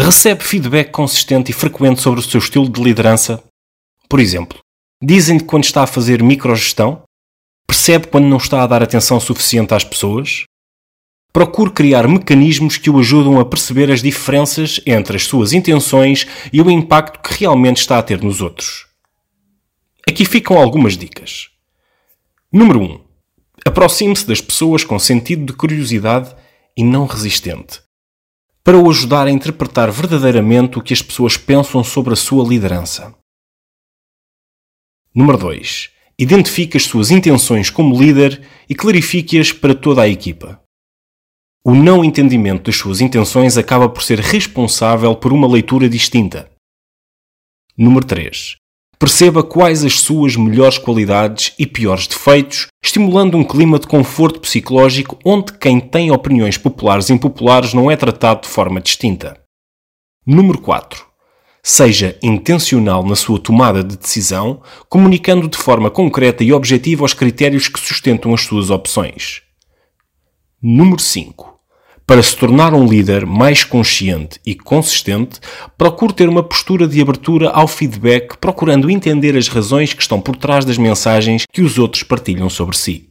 Recebe feedback consistente e frequente sobre o seu estilo de liderança? Por exemplo, dizem-lhe quando está a fazer microgestão? Percebe quando não está a dar atenção suficiente às pessoas? Procure criar mecanismos que o ajudam a perceber as diferenças entre as suas intenções e o impacto que realmente está a ter nos outros. Aqui ficam algumas dicas. Número 1. Aproxime-se das pessoas com sentido de curiosidade e não resistente, para o ajudar a interpretar verdadeiramente o que as pessoas pensam sobre a sua liderança. Número 2. Identifique as suas intenções como líder e clarifique-as para toda a equipa. O não entendimento das suas intenções acaba por ser responsável por uma leitura distinta. Número 3. Perceba quais as suas melhores qualidades e piores defeitos, estimulando um clima de conforto psicológico onde quem tem opiniões populares e impopulares não é tratado de forma distinta. Número 4. Seja intencional na sua tomada de decisão, comunicando de forma concreta e objetiva os critérios que sustentam as suas opções. Número 5. Para se tornar um líder mais consciente e consistente, procure ter uma postura de abertura ao feedback, procurando entender as razões que estão por trás das mensagens que os outros partilham sobre si.